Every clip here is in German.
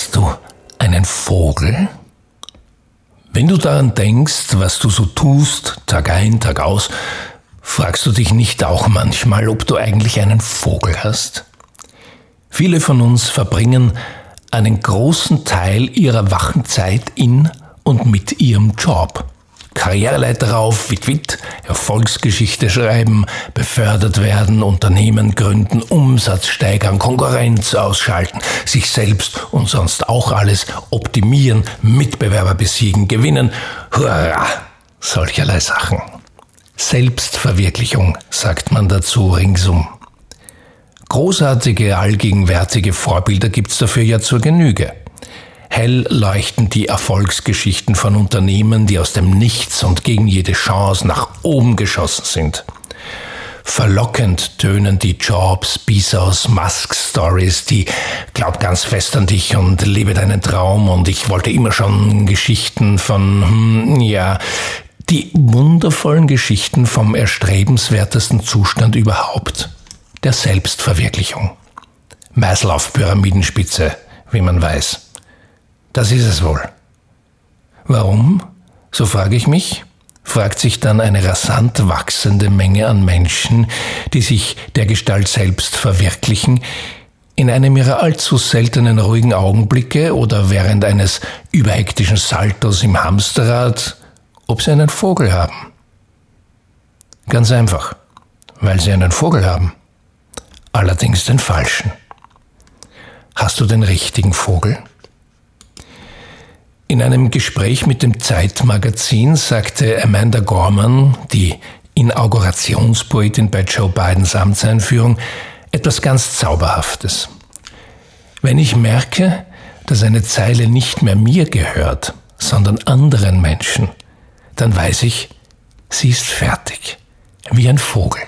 Hast du einen Vogel? Wenn du daran denkst, was du so tust, Tag ein, Tag aus, fragst du dich nicht auch manchmal, ob du eigentlich einen Vogel hast? Viele von uns verbringen einen großen Teil ihrer wachen Zeit in und mit ihrem Job. Karriereleiter rauf, wit wit, Erfolgsgeschichte schreiben, befördert werden, Unternehmen gründen, Umsatz steigern, Konkurrenz ausschalten, sich selbst und sonst auch alles optimieren, Mitbewerber besiegen, gewinnen, hurra, solcherlei Sachen. Selbstverwirklichung, sagt man dazu ringsum. Großartige, allgegenwärtige Vorbilder gibt's dafür ja zur Genüge. Hell leuchten die Erfolgsgeschichten von Unternehmen, die aus dem Nichts und gegen jede Chance nach oben geschossen sind. Verlockend tönen die Jobs, Bezos, Musk Stories, die glaub ganz fest an dich und lebe deinen Traum und ich wollte immer schon Geschichten von, hm, ja, die wundervollen Geschichten vom erstrebenswertesten Zustand überhaupt, der Selbstverwirklichung. Maslow-Pyramidenspitze, wie man weiß. Das ist es wohl. Warum? So frage ich mich, fragt sich dann eine rasant wachsende Menge an Menschen, die sich der Gestalt selbst verwirklichen, in einem ihrer allzu seltenen ruhigen Augenblicke oder während eines überhektischen Saltos im Hamsterrad, ob sie einen Vogel haben. Ganz einfach, weil sie einen Vogel haben. Allerdings den falschen. Hast du den richtigen Vogel? In einem Gespräch mit dem Zeitmagazin sagte Amanda Gorman, die Inaugurationspoetin bei Joe Bidens Amtseinführung, etwas ganz Zauberhaftes. Wenn ich merke, dass eine Zeile nicht mehr mir gehört, sondern anderen Menschen, dann weiß ich, sie ist fertig, wie ein Vogel.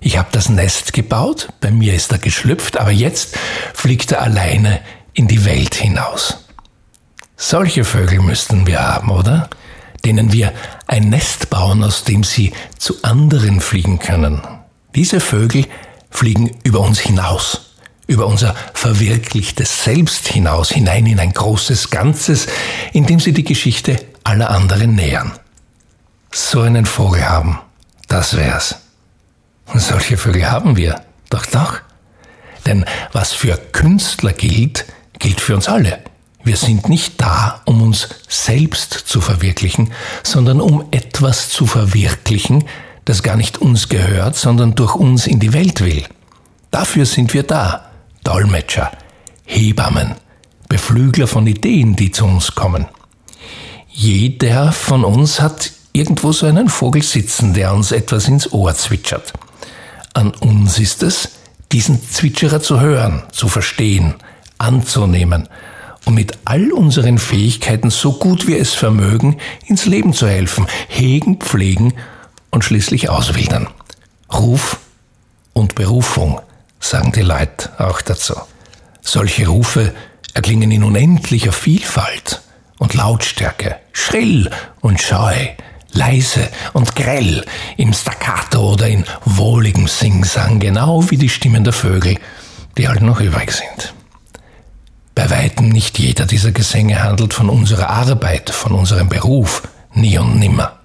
Ich habe das Nest gebaut, bei mir ist er geschlüpft, aber jetzt fliegt er alleine in die Welt hinaus. Solche Vögel müssten wir haben, oder? Denen wir ein Nest bauen, aus dem sie zu anderen fliegen können. Diese Vögel fliegen über uns hinaus, über unser verwirklichtes Selbst hinaus, hinein in ein großes Ganzes, in dem sie die Geschichte aller anderen nähern. So einen Vogel haben, das wär's. Solche Vögel haben wir, doch doch. Denn was für Künstler gilt, gilt für uns alle. Wir sind nicht da, um uns selbst zu verwirklichen, sondern um etwas zu verwirklichen, das gar nicht uns gehört, sondern durch uns in die Welt will. Dafür sind wir da. Dolmetscher, Hebammen, Beflügler von Ideen, die zu uns kommen. Jeder von uns hat irgendwo so einen Vogel sitzen, der uns etwas ins Ohr zwitschert. An uns ist es, diesen Zwitscherer zu hören, zu verstehen, anzunehmen um mit all unseren Fähigkeiten so gut wir es vermögen, ins Leben zu helfen, hegen, pflegen und schließlich auswildern. Ruf und Berufung, sagen die Leute auch dazu. Solche Rufe erklingen in unendlicher Vielfalt und Lautstärke, schrill und scheu, leise und grell, im Staccato oder in wohligem Singsang, genau wie die Stimmen der Vögel, die halt noch übrig sind. Bei weitem nicht jeder dieser Gesänge handelt von unserer Arbeit, von unserem Beruf, nie und nimmer.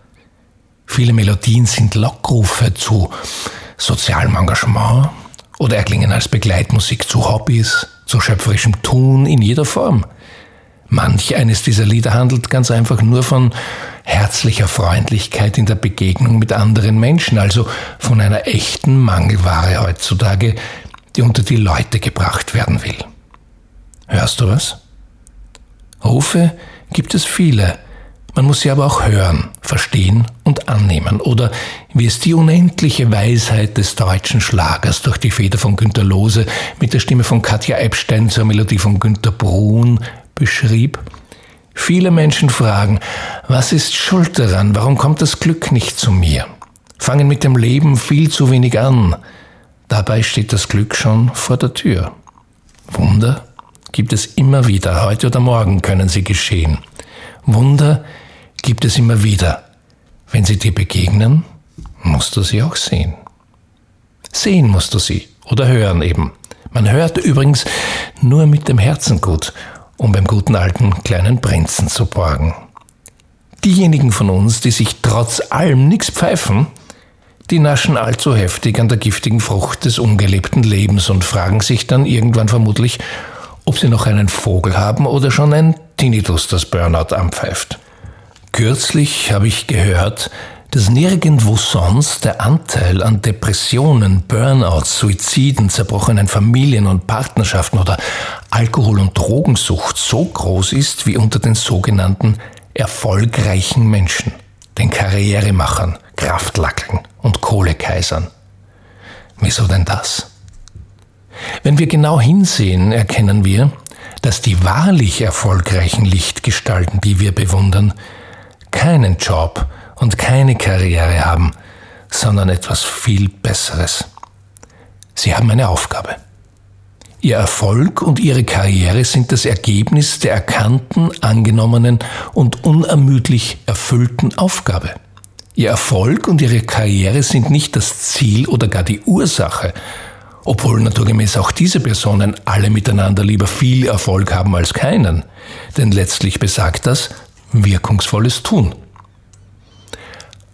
Viele Melodien sind Lockrufe zu sozialem Engagement oder erklingen als Begleitmusik zu Hobbys, zu schöpferischem Tun in jeder Form. Manch eines dieser Lieder handelt ganz einfach nur von herzlicher Freundlichkeit in der Begegnung mit anderen Menschen, also von einer echten Mangelware heutzutage, die unter die Leute gebracht werden will. Hörst du was? Rufe gibt es viele. Man muss sie aber auch hören, verstehen und annehmen. Oder wie es die unendliche Weisheit des deutschen Schlagers durch die Feder von Günter Lose mit der Stimme von Katja Epstein zur Melodie von Günter Brun beschrieb. Viele Menschen fragen, was ist schuld daran? Warum kommt das Glück nicht zu mir? Fangen mit dem Leben viel zu wenig an. Dabei steht das Glück schon vor der Tür. Wunder? Gibt es immer wieder, heute oder morgen können sie geschehen. Wunder gibt es immer wieder. Wenn sie dir begegnen, musst du sie auch sehen. Sehen musst du sie oder hören eben. Man hört übrigens nur mit dem Herzen gut um beim guten alten kleinen Prinzen zu borgen. Diejenigen von uns, die sich trotz allem nichts pfeifen, die naschen allzu heftig an der giftigen Frucht des ungelebten Lebens und fragen sich dann irgendwann vermutlich, ob sie noch einen Vogel haben oder schon ein Tinnitus das Burnout anpfeift. Kürzlich habe ich gehört, dass nirgendwo sonst der Anteil an Depressionen, Burnouts, Suiziden, zerbrochenen Familien und Partnerschaften oder Alkohol- und Drogensucht so groß ist wie unter den sogenannten erfolgreichen Menschen, den Karrieremachern, Kraftlackeln und Kohlekaisern. Wieso denn das? Wenn wir genau hinsehen, erkennen wir, dass die wahrlich erfolgreichen Lichtgestalten, die wir bewundern, keinen Job und keine Karriere haben, sondern etwas viel Besseres. Sie haben eine Aufgabe. Ihr Erfolg und ihre Karriere sind das Ergebnis der erkannten, angenommenen und unermüdlich erfüllten Aufgabe. Ihr Erfolg und ihre Karriere sind nicht das Ziel oder gar die Ursache, obwohl naturgemäß auch diese Personen alle miteinander lieber viel Erfolg haben als keinen, denn letztlich besagt das wirkungsvolles Tun.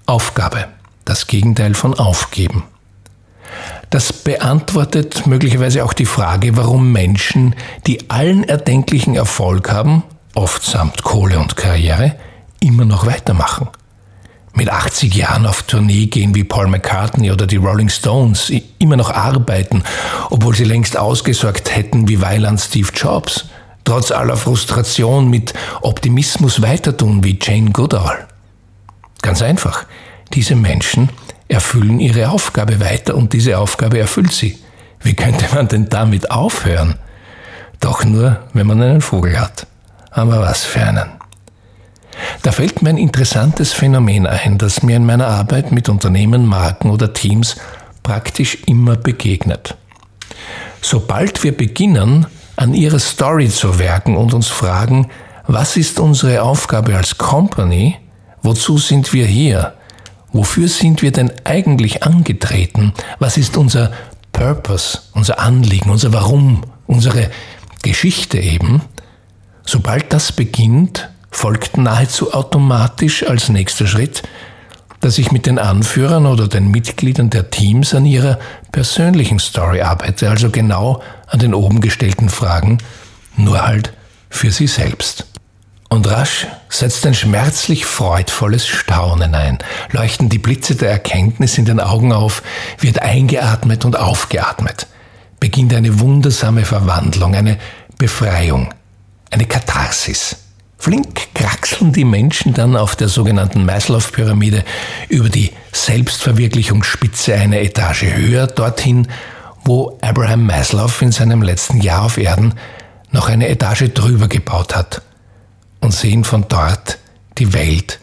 Aufgabe, das Gegenteil von Aufgeben. Das beantwortet möglicherweise auch die Frage, warum Menschen, die allen erdenklichen Erfolg haben, oft samt Kohle und Karriere, immer noch weitermachen. Mit 80 Jahren auf Tournee gehen wie Paul McCartney oder die Rolling Stones, immer noch arbeiten, obwohl sie längst ausgesorgt hätten wie Weiland Steve Jobs, trotz aller Frustration mit Optimismus weitertun wie Jane Goodall. Ganz einfach, diese Menschen erfüllen ihre Aufgabe weiter und diese Aufgabe erfüllt sie. Wie könnte man denn damit aufhören? Doch nur, wenn man einen Vogel hat. Aber was für einen. Da fällt mir ein interessantes Phänomen ein, das mir in meiner Arbeit mit Unternehmen, Marken oder Teams praktisch immer begegnet. Sobald wir beginnen, an ihrer Story zu werken und uns fragen, was ist unsere Aufgabe als Company, wozu sind wir hier, Wofür sind wir denn eigentlich angetreten? Was ist unser Purpose, unser Anliegen, unser Warum, unsere Geschichte eben? Sobald das beginnt, folgt nahezu automatisch als nächster Schritt, dass ich mit den Anführern oder den Mitgliedern der Teams an ihrer persönlichen Story arbeite, also genau an den oben gestellten Fragen, nur halt für sie selbst. Und rasch setzt ein schmerzlich freudvolles Staunen ein, leuchten die Blitze der Erkenntnis in den Augen auf, wird eingeatmet und aufgeatmet, beginnt eine wundersame Verwandlung, eine Befreiung, eine Katharsis. Flink kraxeln die Menschen dann auf der sogenannten Maslow-Pyramide über die Selbstverwirklichungsspitze eine Etage höher, dorthin, wo Abraham Maslow in seinem letzten Jahr auf Erden noch eine Etage drüber gebaut hat – und sehen von dort die Welt,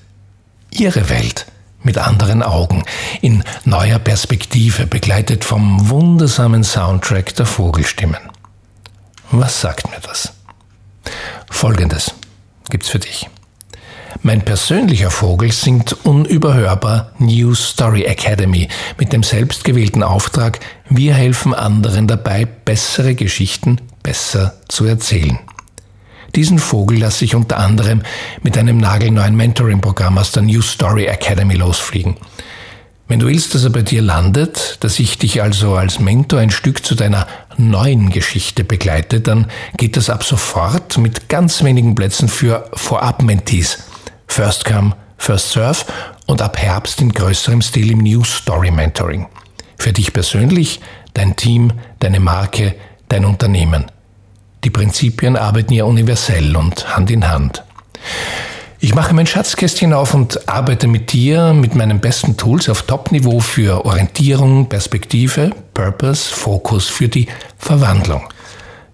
ihre Welt, mit anderen Augen, in neuer Perspektive, begleitet vom wundersamen Soundtrack der Vogelstimmen. Was sagt mir das? Folgendes gibt's für dich. Mein persönlicher Vogel singt unüberhörbar New Story Academy mit dem selbstgewählten Auftrag, wir helfen anderen dabei, bessere Geschichten besser zu erzählen. Diesen Vogel lasse ich unter anderem mit einem nagelneuen Mentoring-Programm aus der New Story Academy losfliegen. Wenn du willst, dass er bei dir landet, dass ich dich also als Mentor ein Stück zu deiner neuen Geschichte begleite, dann geht das ab sofort mit ganz wenigen Plätzen für Vorab-Mentees. First come, first serve und ab Herbst in größerem Stil im New Story Mentoring. Für dich persönlich, dein Team, deine Marke, dein Unternehmen. Die Prinzipien arbeiten ja universell und Hand in Hand. Ich mache mein Schatzkästchen auf und arbeite mit dir, mit meinen besten Tools auf Top-Niveau für Orientierung, Perspektive, Purpose, Fokus für die Verwandlung.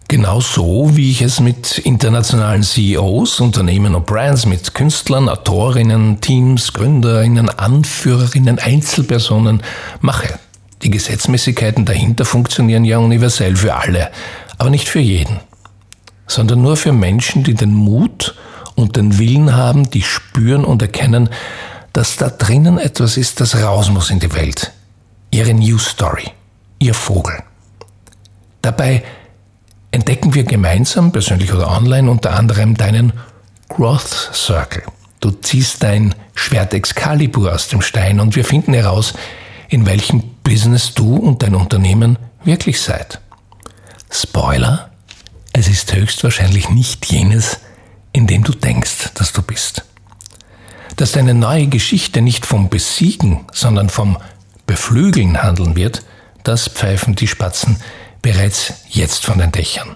Genauso wie ich es mit internationalen CEOs, Unternehmen und Brands, mit Künstlern, Autorinnen, Teams, Gründerinnen, Anführerinnen, Einzelpersonen mache. Die Gesetzmäßigkeiten dahinter funktionieren ja universell für alle, aber nicht für jeden sondern nur für Menschen, die den Mut und den Willen haben, die spüren und erkennen, dass da drinnen etwas ist, das raus muss in die Welt. Ihre New Story, ihr Vogel. Dabei entdecken wir gemeinsam, persönlich oder online, unter anderem deinen Growth Circle. Du ziehst dein Schwert Excalibur aus dem Stein und wir finden heraus, in welchem Business du und dein Unternehmen wirklich seid. Spoiler, es ist höchstwahrscheinlich nicht jenes, in dem du denkst, dass du bist. Dass deine neue Geschichte nicht vom Besiegen, sondern vom Beflügeln handeln wird, das pfeifen die Spatzen bereits jetzt von den Dächern.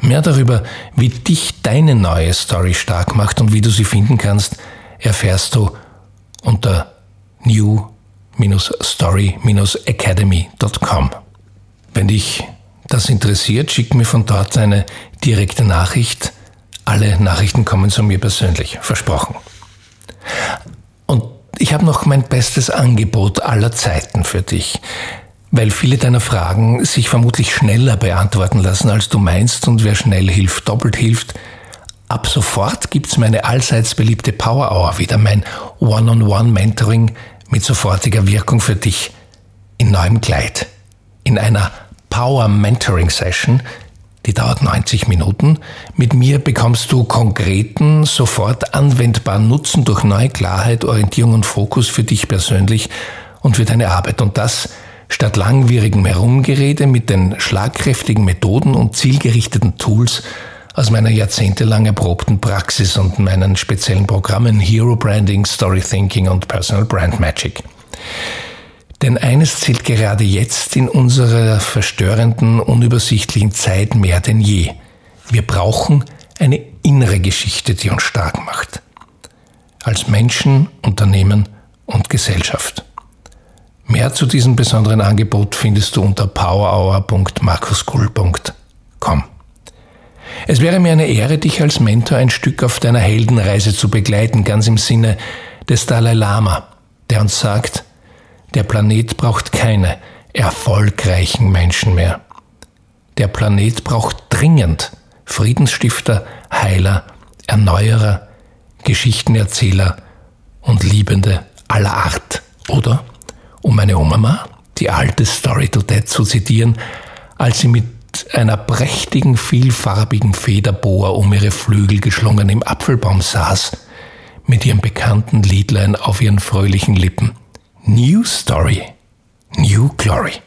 Mehr darüber, wie dich deine neue Story stark macht und wie du sie finden kannst, erfährst du unter new-story-academy.com. Wenn dich das interessiert, schick mir von dort eine direkte Nachricht. Alle Nachrichten kommen zu mir persönlich, versprochen. Und ich habe noch mein bestes Angebot aller Zeiten für dich weil viele deiner Fragen sich vermutlich schneller beantworten lassen, als du meinst und wer schnell hilft, doppelt hilft. Ab sofort gibt's meine allseits beliebte Power Hour wieder, mein One-on-One-Mentoring mit sofortiger Wirkung für dich in neuem Kleid. In einer Power Mentoring Session, die dauert 90 Minuten. Mit mir bekommst du konkreten, sofort anwendbaren Nutzen durch neue Klarheit, Orientierung und Fokus für dich persönlich und für deine Arbeit. Und das Statt langwierigem Herumgerede mit den schlagkräftigen Methoden und zielgerichteten Tools aus meiner jahrzehntelang erprobten Praxis und meinen speziellen Programmen Hero Branding, Story Thinking und Personal Brand Magic. Denn eines zählt gerade jetzt in unserer verstörenden, unübersichtlichen Zeit mehr denn je. Wir brauchen eine innere Geschichte, die uns stark macht. Als Menschen, Unternehmen und Gesellschaft. Mehr zu diesem besonderen Angebot findest du unter powerhour.markuskuhl.com. Es wäre mir eine Ehre, dich als Mentor ein Stück auf deiner Heldenreise zu begleiten, ganz im Sinne des Dalai Lama, der uns sagt, der Planet braucht keine erfolgreichen Menschen mehr. Der Planet braucht dringend Friedensstifter, Heiler, Erneuerer, Geschichtenerzähler und Liebende aller Art, oder? um meine Oma, die alte Story to Dead zu zitieren, als sie mit einer prächtigen, vielfarbigen Federboa um ihre Flügel geschlungen im Apfelbaum saß, mit ihrem bekannten Liedlein auf ihren fröhlichen Lippen. New Story, New Glory.